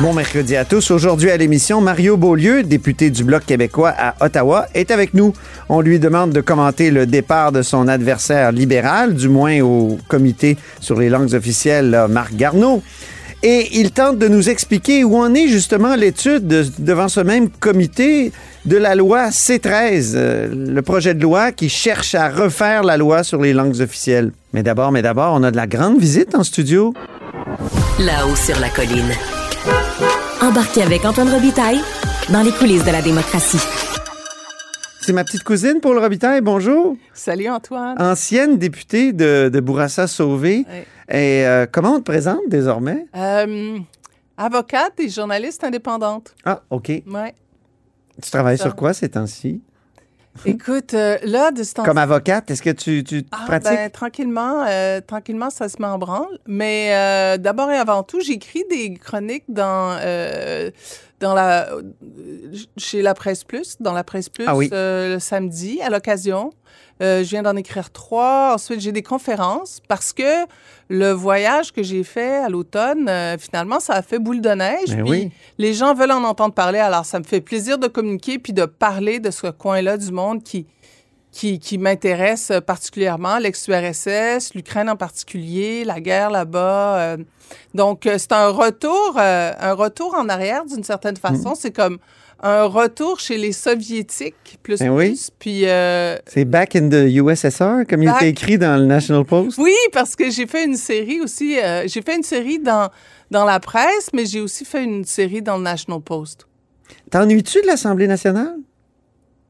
Bon mercredi à tous. Aujourd'hui à l'émission, Mario Beaulieu, député du Bloc québécois à Ottawa, est avec nous. On lui demande de commenter le départ de son adversaire libéral, du moins au comité sur les langues officielles, Marc Garneau. Et il tente de nous expliquer où en est justement l'étude de- devant ce même comité de la loi C13, euh, le projet de loi qui cherche à refaire la loi sur les langues officielles. Mais d'abord, mais d'abord, on a de la grande visite en studio. Là-haut sur la colline. Embarquez avec Antoine Robitaille dans les coulisses de la démocratie. C'est ma petite cousine Paul Robitaille, bonjour. Salut Antoine. Ancienne députée de, de Bourassa-Sauvé. Ouais. Et euh, comment on te présente désormais? Euh, avocate et journaliste indépendante. Ah, OK. Ouais. Tu travailles Ça. sur quoi ces temps-ci? Écoute, euh, là, de ce temps Comme avocate, est-ce que tu, tu Ah, pratiques? ben, tranquillement, euh, tranquillement, ça se met en branle. Mais euh, d'abord et avant tout, j'écris des chroniques dans, dans la, chez La Presse Plus, dans La Presse Plus, Ah oui. euh, le samedi, à l'occasion. Euh, je viens d'en écrire trois. Ensuite, j'ai des conférences parce que le voyage que j'ai fait à l'automne, euh, finalement, ça a fait boule de neige. Oui. Les gens veulent en entendre parler. Alors, ça me fait plaisir de communiquer puis de parler de ce coin-là du monde qui, qui, qui m'intéresse particulièrement, l'ex-URSS, l'Ukraine en particulier, la guerre là-bas. euh. donc, euh, c'est un retour, euh, un retour en arrière d'une certaine façon. Mhm. C'est comme un retour chez les soviétiques, plus Ben oui. plus. Puis, euh, C'est Back in the USSR, comme il était écrit dans le National Post? oui, parce que j'ai fait une série aussi. euh, j'ai fait une série dans, dans la presse, mais j'ai aussi fait une série dans le National Post. T'ennuies-tu de l'Assemblée nationale?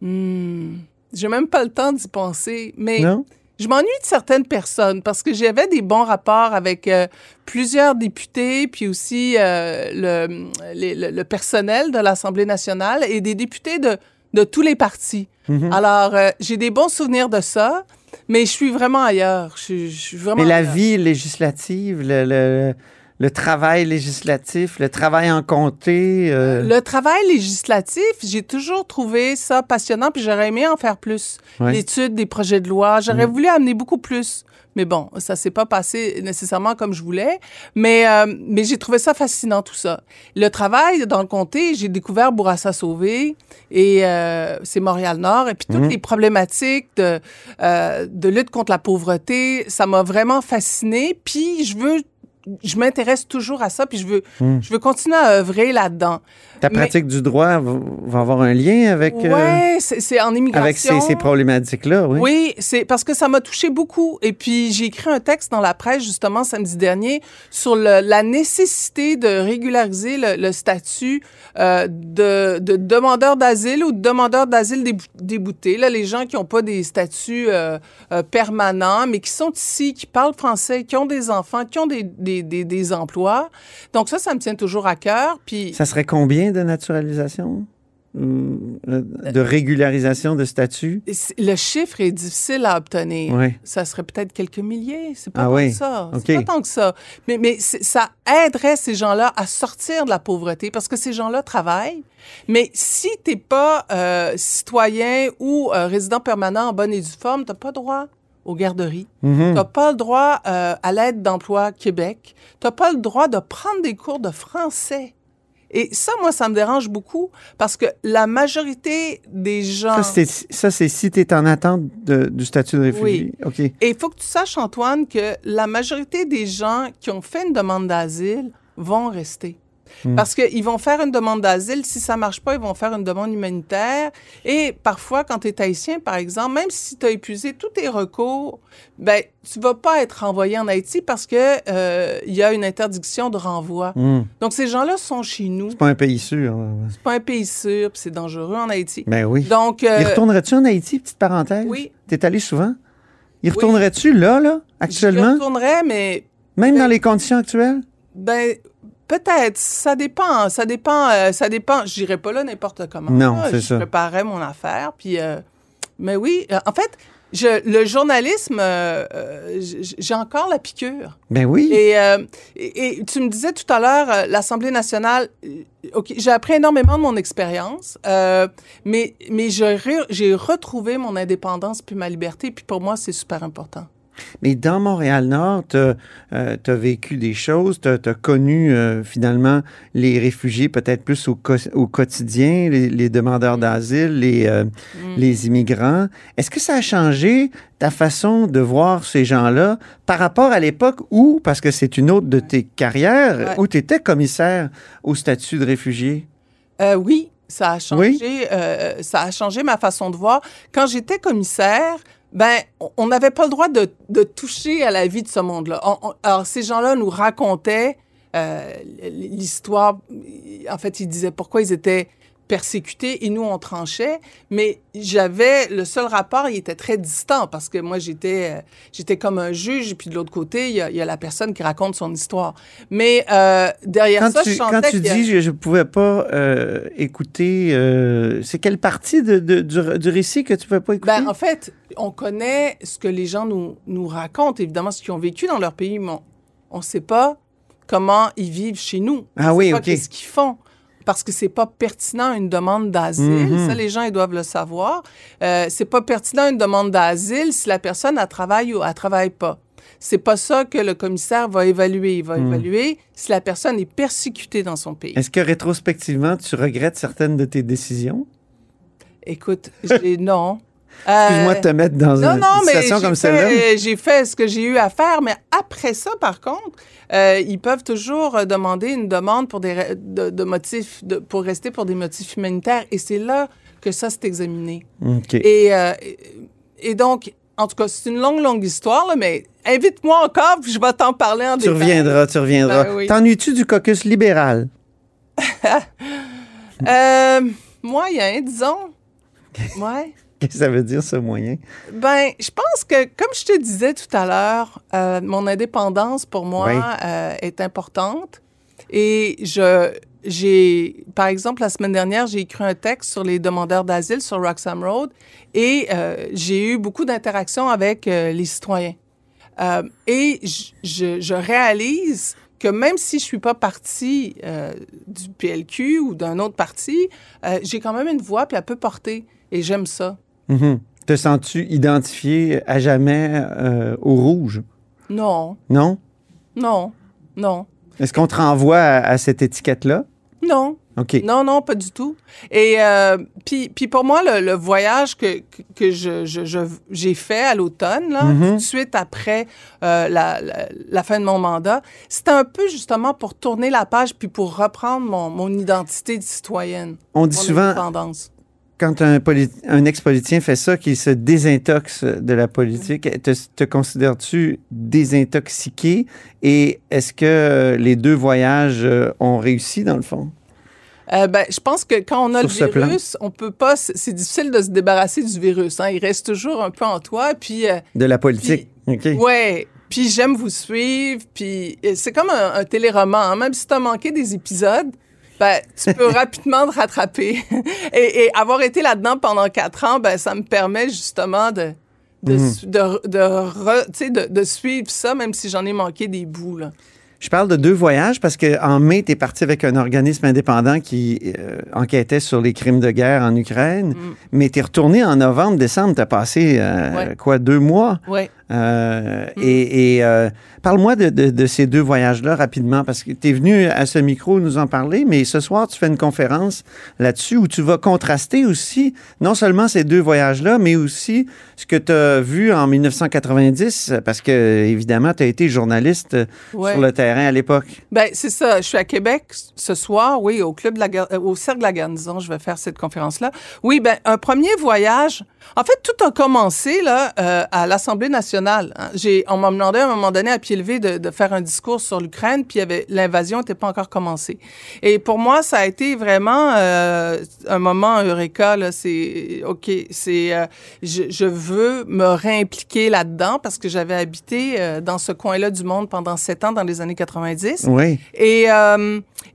Hmm. J'ai même pas le temps d'y penser. Mais Non? je m'ennuie de certaines personnes parce que j'avais des bons rapports avec euh, plusieurs députés, puis aussi euh, le, les- le, le personnel de l'Assemblée nationale et des députés de, de tous les partis. Mhm. Alors, euh, j'ai des bons souvenirs de ça, mais je suis vraiment ailleurs. Je, suis- je suis vraiment Mais la ailleurs. vie législative, le, le- le travail législatif, le travail en comté... euh, Le travail législatif, j'ai toujours trouvé ça passionnant, puis j'aurais aimé en faire plus. Ouais. L'étude des projets de loi, j'aurais voulu amener beaucoup plus. Mais bon, ça s'est pas passé nécessairement comme je voulais. Mais, euh, mais j'ai trouvé ça fascinant, tout ça. Le travail dans le comté, j'ai découvert Bourassa Sauvé et euh, c'est Montréal-Nord. Et puis toutes Mhm. les problématiques de, euh, de lutte contre la pauvreté, ça m'a vraiment fasciné. Puis je veux, je m'intéresse toujours à ça, puis je veux, Mhm. je veux continuer à œuvrer là-dedans. Ta mais- pratique du droit va, avoir un lien avec, euh, Ouais, c'est en immigration. avec ces, ces problématiques-là, oui? Oui, c'est parce que ça m'a touché beaucoup. Et puis, j'ai écrit un texte dans la presse, justement, samedi dernier, sur le- la nécessité de régulariser le, le statut euh, de, de demandeur d'asile ou de demandeur d'asile débou- débouté. Là, les gens qui n'ont pas des statuts euh, euh, permanents, mais qui sont ici, qui parlent français, qui ont des enfants, qui ont des, des, des, des emplois. Donc, ça, ça me tient toujours à cœur. Puis, Ça serait combien de naturalisation? De régularisation de statut? le chiffre est difficile à obtenir. Oui. ça serait peut-être quelques milliers. C'est pas Ah tant oui. que ça. OK. C'est pas tant que ça. Mais, mais ça aiderait ces gens-là à sortir de la pauvreté parce que ces gens-là travaillent. Mais si t'es pas euh, citoyen ou euh, résident permanent en bonne et due forme, t'as pas droit aux garderies. Mhm. T'as pas le droit euh, à l'aide d'emploi Québec. T'as pas le droit de prendre des cours de français. Et ça, moi, ça me dérange beaucoup parce que la majorité des gens... Ça, c'est- si tu es en attente de- du statut de réfugié. OK. Et il faut que tu saches, Antoine, que la majorité des gens qui ont fait une demande d'asile vont rester. Hmm. Parce qu'ils vont faire une demande d'asile. Si ça marche pas, ils vont faire une demande humanitaire. Et parfois, quand tu es haïtien, par exemple, même si tu as épuisé tous tes recours, ben, tu vas pas être renvoyé en Haïti parce que euh, il y a une interdiction de renvoi. Hmm. Donc, ces gens-là sont chez nous. C'est pas un pays sûr. C'est pas un pays sûr, puis c'est dangereux en Haïti. Ben oui. Donc, euh, retournerais-tu en Haïti, petite parenthèse? Oui. T'es allé souvent? Y retournerais-tu là, là, je actuellement? retournerais, mais Même ben- dans les conditions actuelles? Ben, peut-être. Ça dépend. Ça dépend. euh, ça dépend. Je n'irai pas là n'importe comment. Non, c'est je ça. préparerais mon affaire. Puis, euh, mais oui, euh, en fait, je, le journalisme, j'ai encore la piqûre. Ben oui. Et, et, et tu me disais tout à l'heure, l'Assemblée nationale, OK, j'ai appris énormément de mon expérience, mais, mais je j'ai retrouvé mon indépendance puis ma liberté, puis pour moi, c'est super important. Mais dans Montréal-Nord, tu as vécu des choses, tu as, connu euh, finalement les réfugiés peut-être plus au, co- au quotidien, les, les demandeurs d'asile, les, euh, les immigrants. Est-ce que ça a changé ta façon de voir ces gens-là par rapport à l'époque où, parce que c'est une autre de tes carrières, Ouais. où tu étais commissaire au statut de réfugié? Euh, oui, ça a changé. Oui? euh, ça a changé ma façon de voir. Quand j'étais commissaire, ben, on- n'avait pas le droit de, de toucher à la vie de ce monde-là. On- on- alors, ces gens-là nous racontaient euh, l'histoire. En fait, ils disaient pourquoi ils étaient persécutés et nous, on tranchait. Mais j'avais, le seul rapport, il était très distant parce que moi, j'étais, euh, j'étais comme un juge et puis de l'autre côté, il y, a, il y a la personne qui raconte son histoire. Mais euh, derrière Quand ça, tu, je quand tu y a- dis je ne pouvais pas euh, écouter, c'est quelle partie de, de- du, du récit que tu ne pouvais pas écouter? Ben, en fait, on connaît ce que les gens nous, nous racontent, évidemment, ce qu'ils ont vécu dans leur pays, mais on ne sait pas comment ils vivent chez nous. Ah on oui, pas OK. Qu'est-ce qu'ils font. Parce que c'est pas pertinent une demande d'asile. Mhm. Ça, les gens, ils doivent le savoir. Euh, c'est pas pertinent une demande d'asile si la personne, elle travaille ou elle travaille pas. C'est pas ça que le commissaire va évaluer. Il va Mhm. évaluer si la personne est persécutée dans son pays. Est-ce que rétrospectivement, tu regrettes certaines de tes décisions? Écoute, non. Excuse-moi Euh, de te mettre dans Non, une non, situation comme celle-là. euh, J'ai fait ce que j'ai eu à faire, mais après ça, par contre, euh, ils peuvent toujours demander une demande pour des de, de motifs, de- pour rester pour des motifs humanitaires, et c'est là que ça s'est examiné. OK. Et, euh, et- donc, en tout cas, c'est une longue, longue histoire, là, mais invite-moi encore, puis je vais t'en parler en Tu détail. reviendras, tu reviendras. Ben oui. T'ennuies-tu du caucus libéral? Euh, moyen, disons. Ouais. Qu'est-ce que ça veut dire, ce moyen? Ben, je pense que, comme je te disais tout à l'heure, euh, mon indépendance pour moi Oui. euh, est importante. Et je, j'ai, par exemple, la semaine dernière, j'ai écrit un texte sur les demandeurs d'asile sur Roxham Road et euh, j'ai eu beaucoup d'interactions avec euh, les citoyens. Euh, et je, je, réalise que même si je suis pas partie du PLQ ou d'un autre parti, j'ai quand même une voix puis elle peut porter. Et j'aime ça. Mhm. Te sens-tu identifié à jamais euh, au rouge? Non, Non? non, non, Est-ce qu'on te renvoie à, à cette étiquette-là? non, OK. non, non, pas du tout. Et euh, puis, puis pour moi, le, le voyage que, que, que je, je- je- j'ai fait à l'automne, là, Mhm. tout de suite après euh, la, la, la fin de mon mandat, c'était un peu justement pour tourner la page puis pour reprendre mon, mon identité de citoyenne, On dit souvent. Quand un, poli- un ex-politicien fait ça, qu'il se désintoxe de la politique, te, te considères-tu désintoxiqué? Et est-ce que les deux voyages euh, ont réussi, dans le fond? Euh, ben, je pense que quand on a Sur le virus, on peut pas. C'est difficile de se débarrasser du virus. Hein. Il reste toujours un peu en toi. Puis euh, De la politique? OK. Ouais. Puis j'aime vous suivre. Puis euh, c'est comme un, un téléroman. hein. Même si tu as manqué des épisodes, ben, tu peux rapidement te rattraper. et, et avoir été là-dedans pendant quatre ans, ben, ça me permet justement de, de, Mhm. de, de, re- tu sais, de, de suivre ça, même si j'en ai manqué des bouts. Là. Je parle de deux voyages parce qu'en mai, tu es parti avec un organisme indépendant qui euh, enquêtait sur les crimes de guerre en Ukraine. Mm. Mais tu es retourné en novembre, décembre. Tu as passé, euh, Ouais. quoi, deux mois? Ouais. Euh, Et, et, euh, parle-moi de, de- de ces deux voyages-là rapidement, parce que tu es venu à ce micro nous en parler, mais ce soir, tu fais une conférence là-dessus où tu vas contraster aussi non seulement ces deux voyages-là, mais aussi ce que tu as vu en 1990, parce que, évidemment, tu as été journaliste Ouais. sur le terrain à l'époque. Ben, c'est ça. Je suis à Québec ce soir, oui, au club de la euh, au cercle de la garnison, je vais faire cette conférence-là. Oui, ben, un premier voyage. En fait, tout a commencé là euh, à l'Assemblée nationale. Hein. J'ai, on m'a demandé à un moment donné à pied levé de, de faire un discours sur l'Ukraine, puis l'invasion n'était pas encore commencée. Et pour moi, ça a été vraiment euh, un moment eureka. Là, c'est ok, c'est euh, je, je veux me réimpliquer là-dedans parce que j'avais habité euh, dans ce coin-là du monde pendant sept ans dans les années 90. Oui. Et,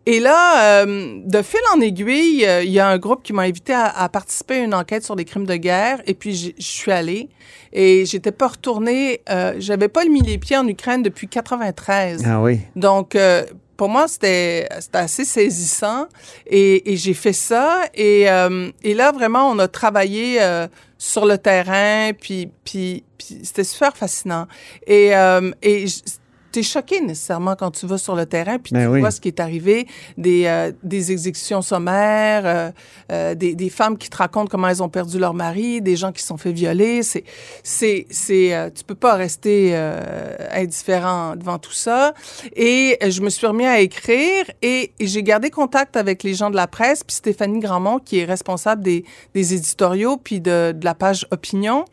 et là, de fil en aiguille, il y a un groupe qui m'a invité à, à participer à une enquête sur les crimes de guerre. Et puis, je suis allée. Et j'étais pas retournée. Euh, J'avais pas mis les pieds en Ukraine depuis 93. Ah oui. Donc, euh, pour moi, c'était assez saisissant. Et, et j'ai fait ça. Et, euh, et là, vraiment, on a travaillé euh, sur le terrain. Puis, puis, puis c'était super fascinant. Et, euh, et t'es choqué nécessairement quand tu vas sur le terrain. Puis Ben tu oui. vois ce qui est arrivé. Des, euh, des exécutions sommaires, euh, euh, des, des femmes qui te racontent comment elles ont perdu leur mari, des gens qui se sont fait violer. C'est, c'est, c'est, euh, tu peux pas rester euh, indifférent devant tout ça. Et je me suis remis à écrire et, et j'ai gardé contact avec les gens de la presse, puis Stéphanie Grandmont, qui est responsable des, des éditoriaux, puis de, de la page opinion.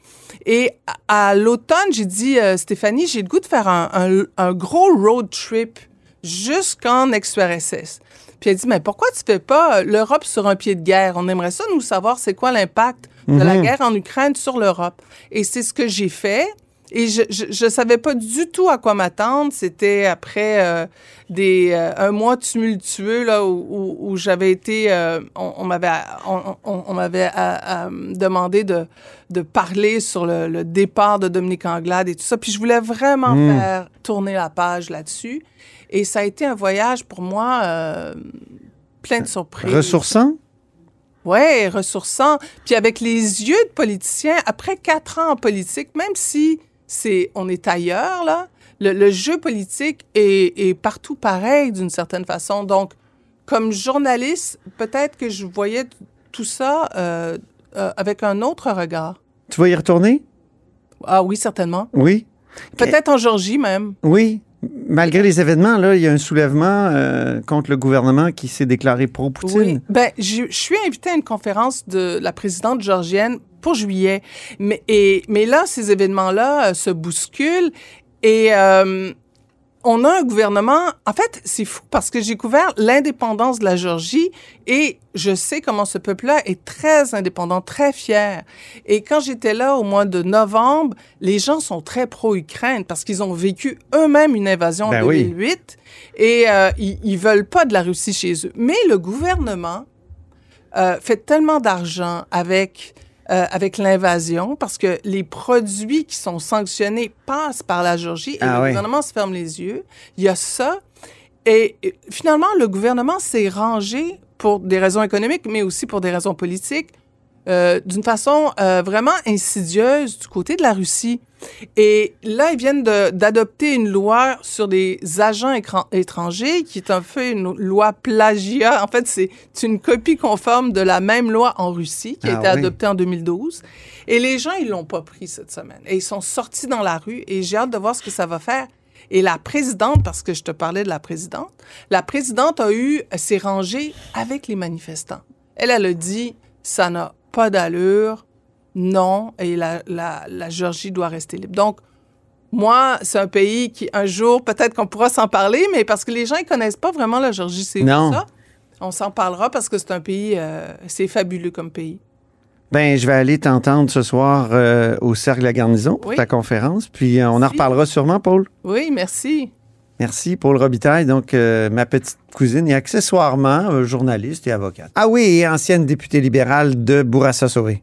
Et à, à l'automne, j'ai dit, euh, Stéphanie, j'ai le goût de faire un, un, un gros road trip jusqu'en ex-URSS. Puis elle dit, mais pourquoi tu fais pas l'Europe sur un pied de guerre? On aimerait ça, nous, savoir c'est quoi l'impact de la guerre en Ukraine sur l'Europe. Et c'est ce que j'ai fait. Et je, je savais pas du tout à quoi m'attendre. C'était après euh, des euh, un mois tumultueux là où, où, où j'avais été, euh, on, on m'avait on, m'avait demandé de de parler sur le, le départ de Dominique Anglade et tout ça. Puis je voulais vraiment faire tourner la page là-dessus. Et ça a été un voyage pour moi plein de surprises. Ressourçant? Ouais, ressourçant. Puis avec les yeux de politicien, après quatre ans en politique, même si c'est on est ailleurs là, le, le jeu politique est, est partout pareil d'une certaine façon. Donc, comme journaliste, peut-être que je voyais tout ça euh, euh, avec un autre regard. Tu vas y retourner? Ah oui, certainement. Oui. Peut-être en Georgie même. Oui. Malgré les événements, là, il y a un soulèvement euh, contre le gouvernement qui s'est déclaré pro-Poutine. Oui. Ben, je suis invitée à une conférence de la présidente georgienne pour juillet. Mais, mais là, ces événements-là euh, se bousculent et euh, on a un gouvernement. En fait, c'est fou parce que j'ai couvert l'indépendance de la Géorgie et je sais comment ce peuple-là est très indépendant, très fier. Et quand j'étais là au mois de novembre, les gens sont très pro-Ukraine parce qu'ils ont vécu eux-mêmes une invasion Ben en oui. 2008 et euh, ils, ils veulent pas de la Russie chez eux. Mais le gouvernement euh, fait tellement d'argent avec euh, avec l'invasion parce que les produits qui sont sanctionnés passent par la Géorgie et Ah le oui. gouvernement se ferme les yeux. Il y a ça. Et, et finalement, le gouvernement s'est rangé pour des raisons économiques, mais aussi pour des raisons politiques, euh, d'une façon euh, vraiment insidieuse du côté de la Russie. Et là, ils viennent d'adopter une loi sur des agents étrangers qui est un peu une loi plagiat. En fait, c'est une copie conforme de la même loi en Russie qui a Ah été oui. adoptée en 2012. Et les gens, ils l'ont pas pris cette semaine. Et ils sont sortis dans la rue et j'ai hâte de voir ce que ça va faire. Et la présidente, parce que je te parlais de la présidente, la présidente a eu, s'est rangée avec les manifestants. Elle, elle a dit, ça n'a pas d'allure, non, et la, la, la Géorgie doit rester libre. Donc, moi, c'est un pays qui, un jour, peut-être qu'on pourra s'en parler, mais parce que les gens, ils connaissent pas vraiment la Géorgie, c'est ça? On s'en parlera parce que c'est un pays, euh, c'est fabuleux comme pays. Ben, je vais aller t'entendre ce soir euh, au Cercle de la Garnison pour Oui. ta conférence. Puis euh, on en reparlera sûrement, Paul. Oui, merci. Merci, Paul Robitaille. Donc, euh, ma petite cousine et accessoirement journaliste et avocate. Ah oui, et ancienne députée libérale de Bourassa-Sauvé.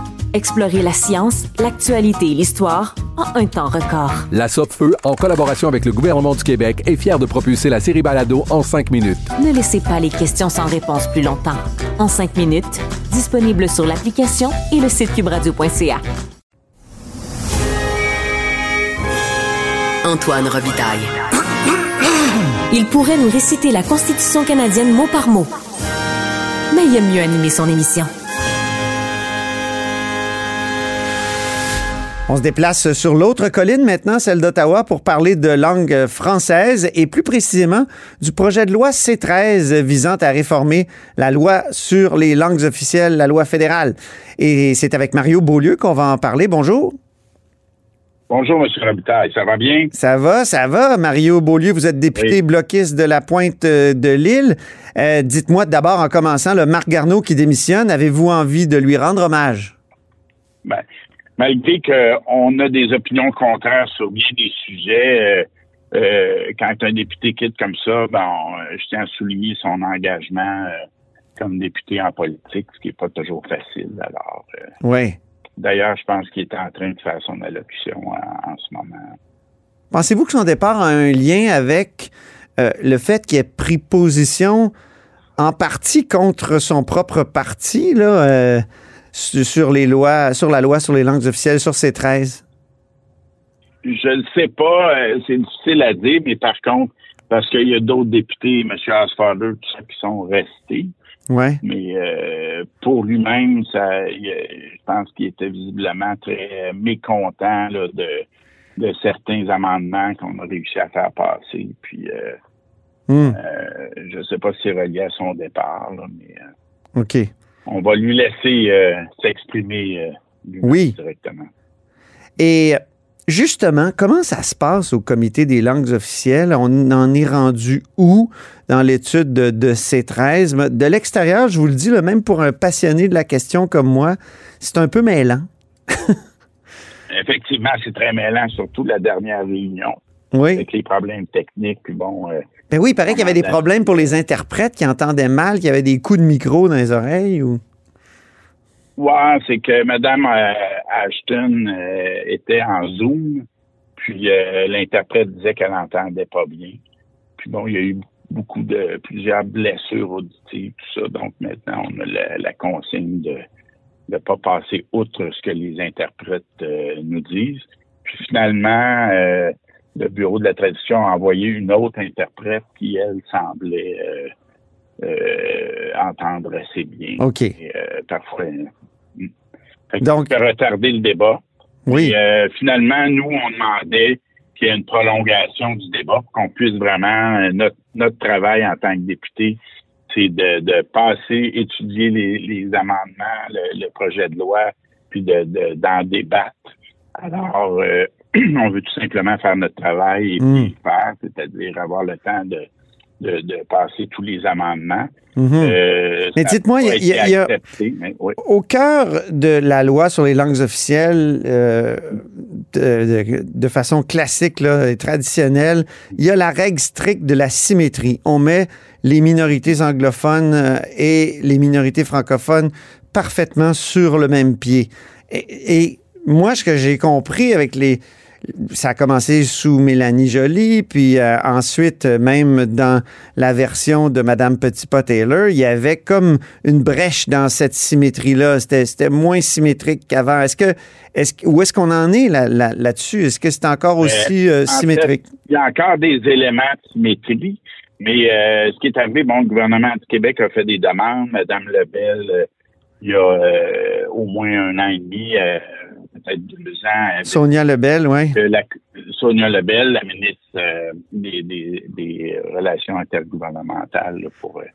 Explorez la science, l'actualité et l'histoire en un temps record. La Feu, en collaboration avec le gouvernement du Québec, est fière de propulser la série Balado en 5 minutes. Ne laissez pas les questions sans réponse plus longtemps. En 5 minutes, disponible sur l'application et le site cubradio.ca. Antoine Robitaille. Il pourrait nous réciter la Constitution canadienne mot par mot. Mais il aime mieux animer son émission. On se déplace sur l'autre colline maintenant, celle d'Ottawa, pour parler de langue française et plus précisément du projet de loi C13 visant à réformer la loi sur les langues officielles, la loi fédérale. Et c'est avec Mario Beaulieu qu'on va en parler. Bonjour. Bonjour, M. Robitaille. Ça va bien? Ça va, ça va. Mario Beaulieu, vous êtes député Oui. bloquiste de la pointe euh, de l'île. Euh, Dites-moi d'abord, en commençant, le Marc Garneau qui démissionne, avez-vous envie de lui rendre hommage? Ben, malgré qu'on a des opinions contraires sur bien des sujets, euh, euh, quand un député quitte comme ça, ben, on- euh, je tiens à souligner son engagement euh, comme député en politique, ce qui n'est pas toujours facile. Alors, Oui. d'ailleurs, je pense qu'il est en train de faire son allocution en, en ce moment. Pensez-vous que son départ a un lien avec le fait qu'il ait pris position en partie contre son propre parti là, sur les lois, sur la loi sur les langues officielles, sur ces 13? Je ne sais pas, euh, c'est difficile à dire, mais par contre, parce qu'il y a d'autres députés, M. Asfader, tout ça, qui sont restés. Ouais. Mais euh, pour lui-même, ça, euh, je pense qu'il était visiblement très mécontent là, de, de certains amendements qu'on a réussi à faire passer. Puis, euh, Hmm, euh, je ne sais pas si c'est relié à son départ, là, mais euh, OK. On va lui laisser euh, s'exprimer euh, Oui. directement. Et justement, comment ça se passe au comité des langues officielles? On en est rendu où dans l'étude de, de ces 13? Mais De l'extérieur, je vous le dis, là, même pour un passionné de la question comme moi, c'est un peu mêlant. Effectivement, c'est très mêlant, surtout la dernière réunion, Oui. avec les problèmes techniques. Puis bon, euh, Ben oui, il paraît qu'il y avait des problèmes pour les interprètes qui entendaient mal, qu'il y avait des coups de micro dans les oreilles. Ou... Ouais, c'est que Mme euh, Ashton euh, était en Zoom, puis euh, l'interprète disait qu'elle n'entendait pas bien. Puis bon, il y a eu beaucoup de plusieurs blessures auditives, tout ça. Donc maintenant, on a la, la consigne de ne pas passer outre ce que les interprètes euh, nous disent. Puis finalement, le bureau de la traduction a envoyé une autre interprète qui, elle, semblait euh, euh, entendre assez bien. OK. Et, euh, parfois. mm. Que Donc- ça a retardé le débat. Oui. Et, finalement, nous, on demandait qu'il y ait une prolongation du débat pour qu'on puisse vraiment, notre, notre travail en tant que député, c'est de, de passer, étudier les, les amendements, le, le projet de loi, puis de, de- d'en débattre. Alors, euh, on veut tout simplement faire notre travail et Mm. puis le faire, c'est-à-dire avoir le temps de, de, de passer tous les amendements. Mhm. Euh, Mais dites-moi, il y a- y a- mais oui. Au cœur de la loi sur les langues officielles, euh, de, de- de façon classique là, et traditionnelle, il y a la règle stricte de la symétrie. On met les minorités anglophones euh, et les minorités francophones parfaitement sur le même pied. Et, et moi, ce que j'ai compris avec les... Ça a commencé sous Mélanie Joly, puis euh, ensuite, euh, même dans la version de Madame Petitpas-Taylor, il y avait comme une brèche dans cette symétrie-là. C'était, moins symétrique qu'avant. Est-ce que, est-ce, où est-ce qu'on en est là, là, là-dessus? Est-ce que c'est encore aussi euh, En fait, symétrique? il y a encore des éléments de symétrie, mais euh, ce qui est arrivé, bon, le gouvernement du Québec a fait des demandes. Madame Lebel, euh, il y a euh, au moins un an et demi, euh, peut-être deux ans. Sonia Lebel, oui. Sonia Lebel, la ministre euh, des, des- des Relations intergouvernementales là, pour euh,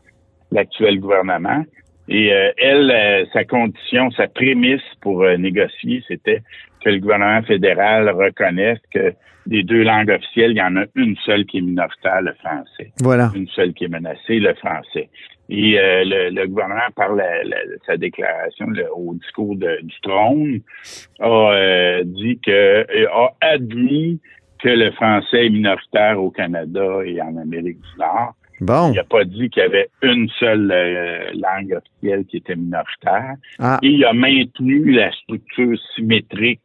l'actuel gouvernement. Et euh, elle, sa condition, sa prémisse pour négocier, c'était que le gouvernement fédéral reconnaisse que des deux langues officielles, il y en a une seule qui est minoritaire, le français Voilà. une seule qui est menacée, le français. Et euh, le, le gouvernement, par la- la- sa déclaration le- au discours de- du trône, a euh, dit que a admis que le français est minoritaire au Canada et en Amérique du Nord. Bon. Il n'a pas dit qu'il y avait une seule euh, langue officielle qui était minoritaire. Ah. Et il a maintenu la structure symétrique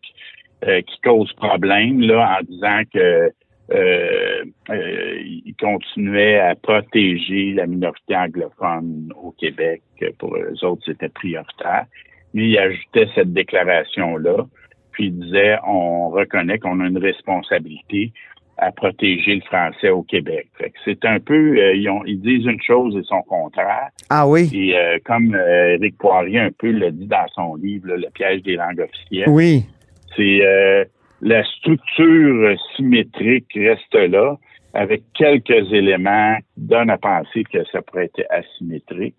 euh, qui cause problème là, en disant que euh, euh, il continuait à protéger la minorité anglophone au Québec. Pour eux autres, c'était prioritaire. Mais il ajoutait cette déclaration-là. Puis il disait, on reconnaît qu'on a une responsabilité à protéger le français au Québec. C'est un peu, euh, ils, ont- ils disent une chose et son contraire. Ah oui. Et euh, comme euh, Éric Poirier un peu le dit dans son livre, là, Le piège des langues officielles, Oui. c'est euh, la structure symétrique reste là, avec quelques éléments qui donnent à penser que ça pourrait être asymétrique.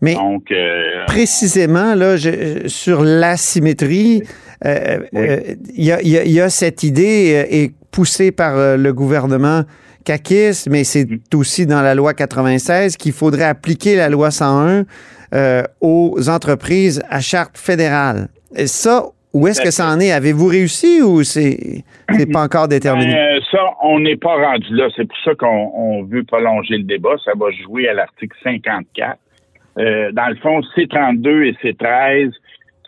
Mais Donc, euh, précisément, là, je- sur l'asymétrie, euh, euh, il y, a, il y a- il y a cette idée euh, est poussée par euh, le gouvernement caquiste, mais c'est Mm. aussi dans la loi 96 qu'il faudrait appliquer la loi 101 euh, aux entreprises à charte fédérale. Et ça, où est-ce que ça en est? Avez-vous réussi ou c'est pas encore déterminé? ben, ça, on n'est pas rendu là. C'est pour ça qu'on on veut prolonger le débat. Ça va jouer à l'article 54. Euh, dans le fond, C32 et C13,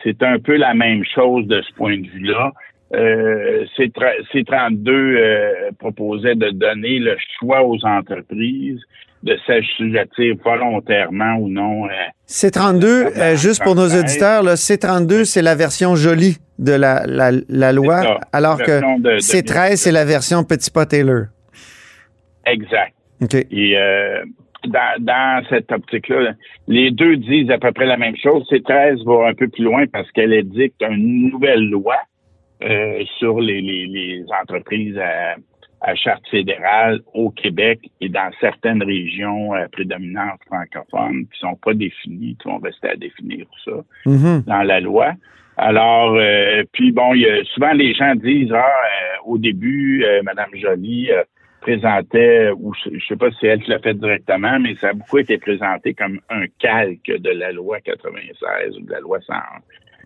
c'est un peu la même chose de ce point de vue-là. Euh, C tra- C32 euh, proposait de donner le choix aux entreprises de s'assujettir volontairement ou non. euh, C32, euh, juste pour nos auditeurs, là, C32, c'est la version jolie de la, la, la loi, ça, alors que version de- de- C13, c'est la version Petit Pas Taylor. Exact. Et euh, dans, dans cette optique-là, les deux disent à peu près la même chose. C13 va un peu plus loin parce qu'elle édicte une nouvelle loi euh, sur les, les, les entreprises à, à charte fédérale au Québec et dans certaines régions euh, prédominantes francophones qui sont pas définies, qui vont rester à définir ça Mhm. dans la loi. Alors, euh, puis bon, y a, souvent les gens disent, ah, euh, au début, euh, Madame Joly euh, présentait, ou je, je sais pas si elle l'a fait directement, mais ça a beaucoup été présenté comme un calque de la loi 96 ou de la loi 101.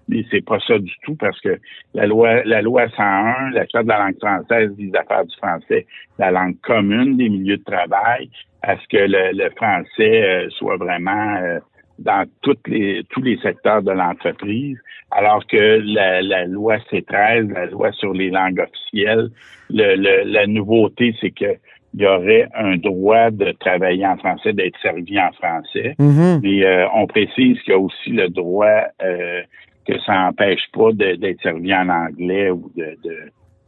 Mais c'est pas ça du tout parce que la loi, la loi 101, la charte de la langue française vise à faire du français la langue commune des milieux de travail, à ce que le, le français euh, soit vraiment euh, dans toutes les, tous les secteurs de l'entreprise, alors que la, la loi C13, la loi sur les langues officielles, le, le- la nouveauté, c'est que il y aurait un droit de travailler en français, d'être servi en français. Mais euh, on précise qu'il y a aussi le droit euh, que ça n'empêche pas d'être servi en anglais ou de, de,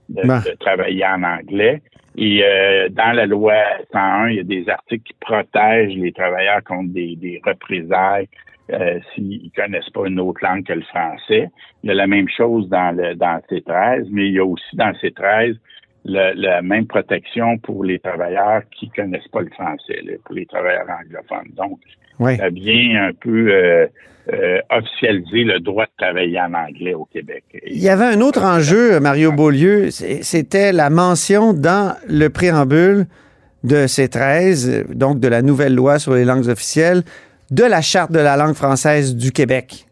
de- Ben. de travailler en anglais. Et euh, dans la loi 101, il y a des articles qui protègent les travailleurs contre des, des représailles euh, s'ils connaissent pas une autre langue que le français. Il y a la même chose dans le dans C13, mais il y a aussi dans C13 le- la même protection pour les travailleurs qui connaissent pas le français, là, pour les travailleurs anglophones. Donc, Ouais. ça vient un peu euh, euh, officialiser le droit de travailler en anglais au Québec. Et- Il y avait un autre enjeu, Mario Beaulieu, c'était la mention dans le préambule de C13, donc de la nouvelle loi sur les langues officielles, de la charte de la langue française du Québec.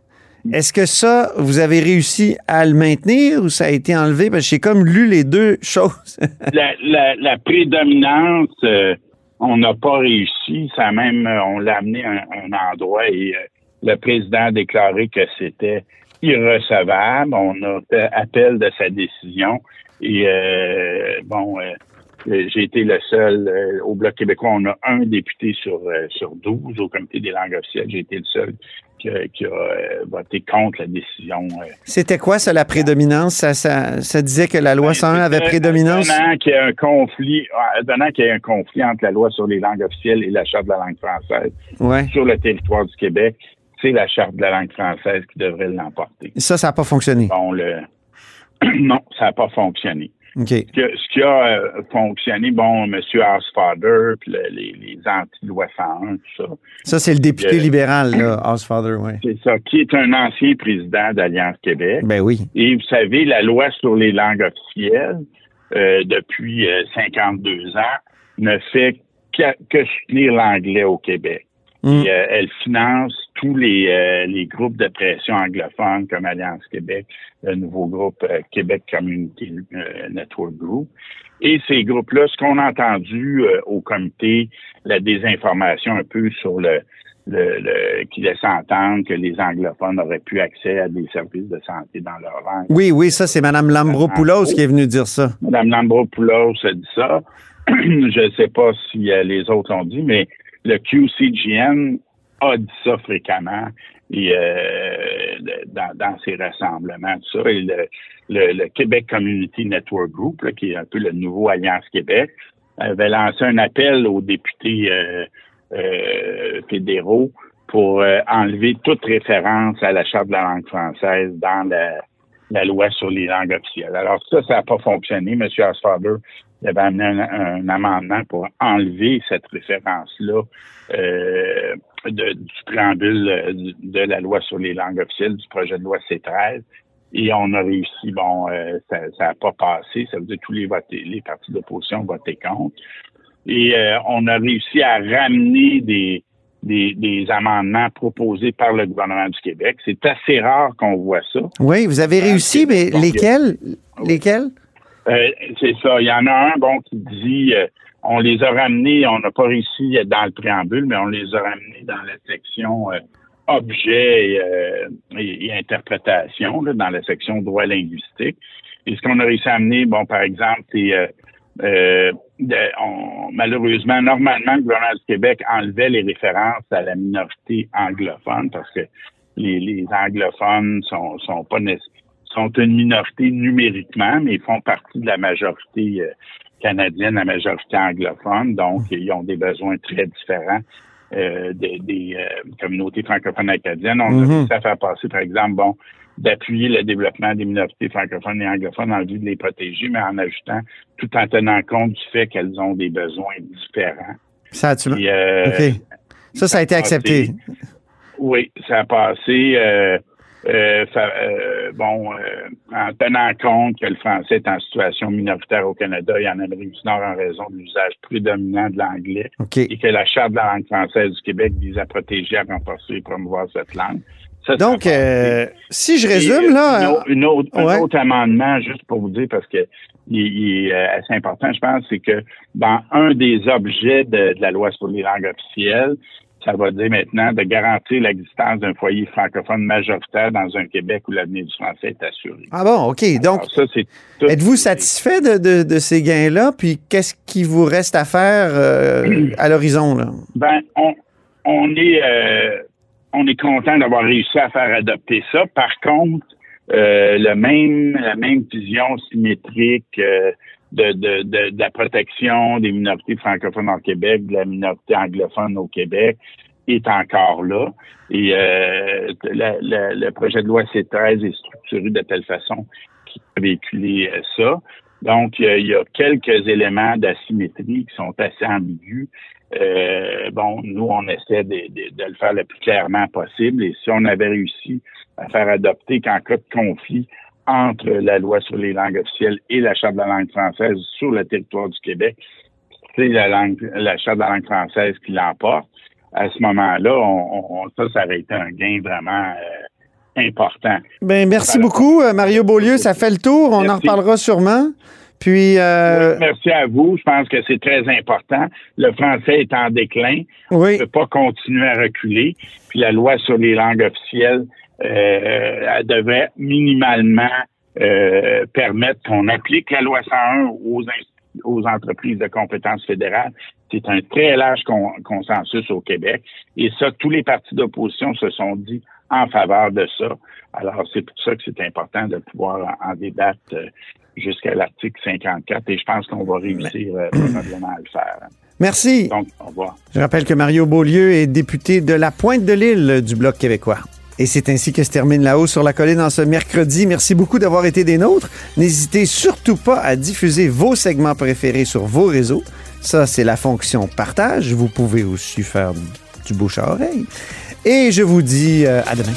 Est-ce que ça, vous avez réussi à le maintenir ou ça a été enlevé? Parce que j'ai comme lu les deux choses. la, la, la prédominance, euh, on n'a pas réussi. Ça même, euh, on l'a amené à un, endroit et euh, le président a déclaré que c'était irrecevable. On a fait appel de sa décision et euh, bon, j'ai été le seul euh, au Bloc québécois. On a un député sur euh, sur 12 au comité des langues officielles. J'ai été le seul qui a, qui a, euh, voté contre la décision. euh, C'était quoi, ça, la prédominance? Ça, ça, ça disait que la loi 101 avait euh, prédominance? Donnant qu'il y a un conflit, euh, donnant qu'il y a un conflit entre la loi sur les langues officielles et la charte de la langue française Ouais. sur le territoire du Québec, c'est la charte de la langue française qui devrait l'emporter. Ça, ça n'a pas fonctionné. Bon, le non, ça n'a pas fonctionné. Ce, qui a euh, fonctionné, bon, M. Housefather, puis le- les, les anti-loi 101, tout ça, Ça, c'est le député Euh, libéral, là, Housefather, oui. c'est ça, qui est un ancien président d'Alliance Québec. Ben oui. Et vous savez, la loi sur les langues officielles, euh, depuis euh, 52 ans, ne fait que, que soutenir l'anglais au Québec. Mm. Et, euh, elle finance tous les, euh, les groupes de pression anglophones comme Alliance Québec, le nouveau groupe euh, Québec Community euh, Network Group. Et ces groupes-là, ce qu'on a entendu euh, au comité, la désinformation un peu sur le, le, le- qui laisse entendre que les anglophones auraient pu accès à des services de santé dans leur langue. Oui, oui, ça, c'est Mme Lambropoulos qui est venue dire ça. Mme Lambropoulos a dit ça. Je ne sais pas si les autres l'ont dit, mais le QCGN a dit ça fréquemment et euh, dans, dans ses rassemblements, tout ça. Et le, le- le Québec Community Network Group, là, qui est un peu le nouveau Alliance Québec, avait lancé un appel aux députés euh, euh, fédéraux pour euh, enlever toute référence à la Charte de la langue française dans la, la loi sur les langues officielles. Alors ça, ça n'a pas fonctionné. M. Asfaber il avait amené un, un amendement pour enlever cette référence-là euh, du préambule euh, de la loi sur les langues officielles du projet de loi C13. Et on a réussi, bon, euh, ça n'a pas passé, ça veut dire que tous les, votés, les partis d'opposition votaient contre. Et euh, on a réussi à ramener des, des, des amendements proposés par le gouvernement du Québec. C'est assez rare qu'on voit ça. Oui, vous avez réussi, mais Donc, lesquels? Lesquels? Euh, c'est ça. Il y en a un, bon, qui dit euh, on les a ramenés, on n'a pas réussi dans le préambule, mais on les a ramenés dans la section euh, objet et, euh, interprétation, dans la section droit linguistique. Et ce qu'on a réussi à amener, bon, par exemple, c'est on- malheureusement, normalement, le gouvernement du Québec enlevait les références à la minorité anglophone parce que les, les anglophones sont, sont pas nécessaires sont une minorité numériquement, mais ils font partie de la majorité euh, canadienne, la majorité anglophone, donc ils ont des besoins très différents euh, des, des, euh, communautés francophones acadiennes. On a réussi à faire passer, par exemple, bon, d'appuyer le développement des minorités francophones et anglophones en vue de les protéger, mais en ajoutant, tout en tenant compte du fait qu'elles ont des besoins différents. Ça a-tu... Et, euh. Ça, ça a été accepté. oui, ça a passé. Euh, euh, fa- euh, bon, euh, en tenant compte que le français est en situation minoritaire au Canada et en Amérique du Nord en raison de l'usage prédominant de l'anglais OK. et que la Charte de la langue française du Québec vise à protéger, à renforcer et promouvoir cette langue. Ça, Donc, euh, si je résume, euh, là... une autre- une autre- un autre amendement, juste pour vous dire, parce que il, il est assez important, je pense, c'est que dans un des objets de, de la loi sur les langues officielles, ça va dire maintenant de garantir l'existence d'un foyer francophone majoritaire dans un Québec où l'avenir du français est assuré. Ah bon, OK. Donc, Alors êtes-vous satisfait de, de- de ces gains-là? Puis, qu'est-ce qui vous reste à faire euh, à l'horizon, là? Ben, on, on est euh, on est content d'avoir réussi à faire adopter ça. Par contre, euh, le même la même vision symétrique euh, de, de, de, de la protection des minorités francophones au Québec, de la minorité anglophone au Québec est encore là. Et euh, le projet de loi C13 est structuré de telle façon qu'il peut véhiculer euh, ça. Donc, a- il y a quelques éléments d'asymétrie qui sont assez ambigus. Euh, bon, nous, on essaie de, de- de le faire le plus clairement possible. Et si on avait réussi à faire adopter qu'en cas de conflit entre la loi sur les langues officielles et la Charte de la langue française sur le territoire du Québec, c'est la langue, la Charte de la langue française qui l'emporte. À ce moment-là, on, on- ça, ça aurait été un gain vraiment euh, important. Ben, merci beaucoup, euh, Mario Beaulieu. Ça fait le tour. On en reparlera sûrement. Puis, euh, Oui, merci à vous. Je pense que c'est très important. Le français est en déclin. oui, ne peut pas continuer à reculer. Puis la loi sur les langues officielles, elle devrait minimalement euh, permettre qu'on applique la loi 101 aux, aux entreprises de compétences fédérales. C'est un très large con- consensus au Québec. Et ça, tous les partis d'opposition se sont dit en faveur de ça. Alors, c'est pour ça que c'est important de pouvoir en, en débattre euh, jusqu'à l'article 54 et je pense qu'on va réussir euh, probablement à le faire. merci. Donc, au revoir. Je rappelle que Mario Beaulieu est député de la Pointe de l'Île du Bloc québécois. Et c'est ainsi que se termine la hausse sur la colline en ce mercredi. Merci beaucoup d'avoir été des nôtres. N'hésitez surtout pas à diffuser vos segments préférés sur vos réseaux. Ça, c'est la fonction partage. Vous pouvez aussi faire du bouche à oreille. Et je vous dis euh, à demain.